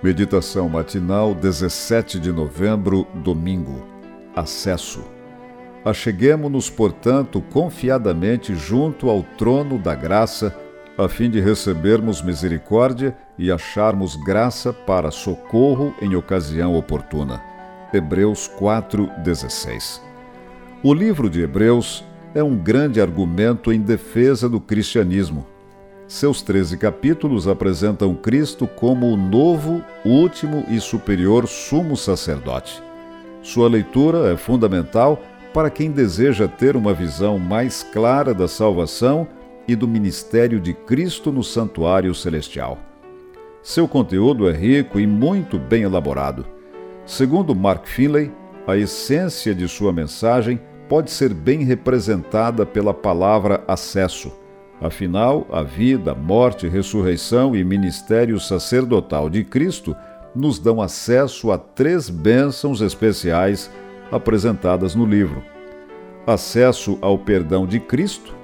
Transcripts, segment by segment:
Meditação matinal, 17 de novembro, domingo. Acesso. Acheguemo-nos, portanto, confiadamente junto ao trono da graça, a fim de recebermos misericórdia e acharmos graça para socorro em ocasião oportuna. Hebreus 4:16. O livro de Hebreus é um grande argumento em defesa do cristianismo seus 13 capítulos apresentam Cristo como o novo, último e superior sumo sacerdote. Sua leitura é fundamental para quem deseja ter uma visão mais clara da salvação e do ministério de Cristo no santuário celestial. Seu conteúdo é rico e muito bem elaborado. Segundo Mark Finley, a essência de sua mensagem pode ser bem representada pela palavra acesso Afinal, a vida, morte, ressurreição e ministério sacerdotal de Cristo nos dão acesso a três bênçãos especiais apresentadas no livro: acesso ao perdão de Cristo,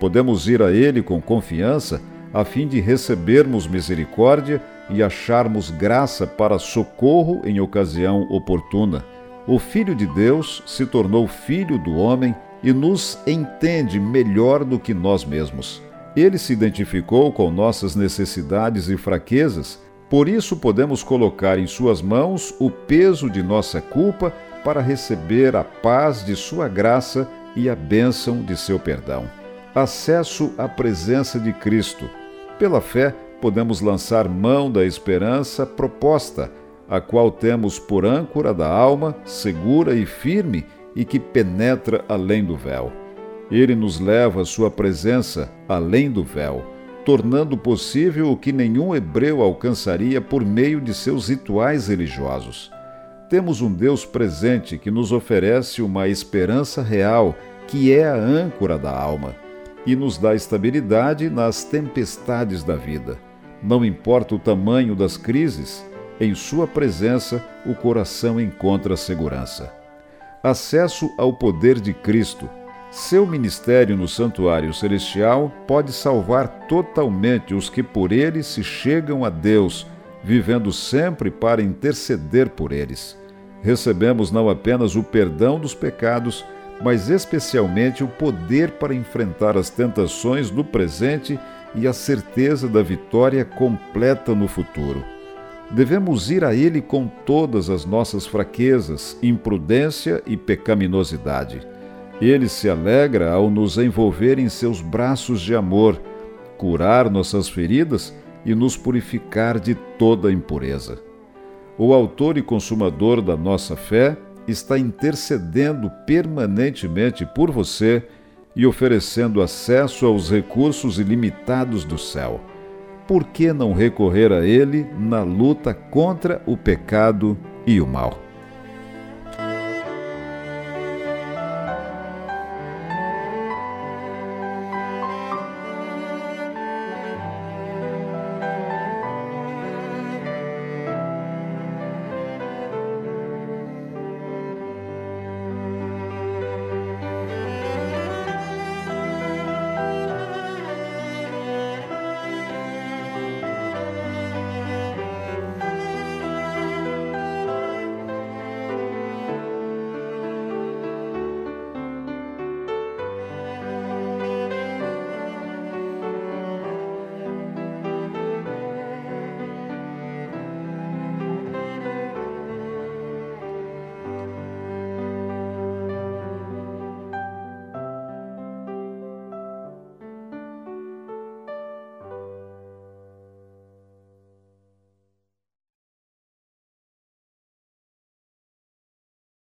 podemos ir a Ele com confiança a fim de recebermos misericórdia e acharmos graça para socorro em ocasião oportuna. O Filho de Deus se tornou filho do homem e nos entende melhor do que nós mesmos. Ele se identificou com nossas necessidades e fraquezas, por isso podemos colocar em Suas mãos o peso de nossa culpa para receber a paz de Sua graça e a bênção de seu perdão. Acesso à presença de Cristo. Pela fé, podemos lançar mão da esperança proposta, a qual temos por âncora da alma, segura e firme e que penetra além do véu. Ele nos leva à sua presença além do véu, tornando possível o que nenhum hebreu alcançaria por meio de seus rituais religiosos. Temos um Deus presente que nos oferece uma esperança real, que é a âncora da alma, e nos dá estabilidade nas tempestades da vida. Não importa o tamanho das crises, em Sua presença o coração encontra segurança acesso ao poder de Cristo. Seu ministério no santuário celestial pode salvar totalmente os que por ele se chegam a Deus, vivendo sempre para interceder por eles. Recebemos não apenas o perdão dos pecados, mas especialmente o poder para enfrentar as tentações do presente e a certeza da vitória completa no futuro devemos ir a Ele com todas as nossas fraquezas, imprudência e pecaminosidade. Ele se alegra ao nos envolver em seus braços de amor, curar nossas feridas e nos purificar de toda impureza. O Autor e Consumador da nossa fé está intercedendo permanentemente por você e oferecendo acesso aos recursos ilimitados do céu por que não recorrer a Ele na luta contra o pecado e o mal?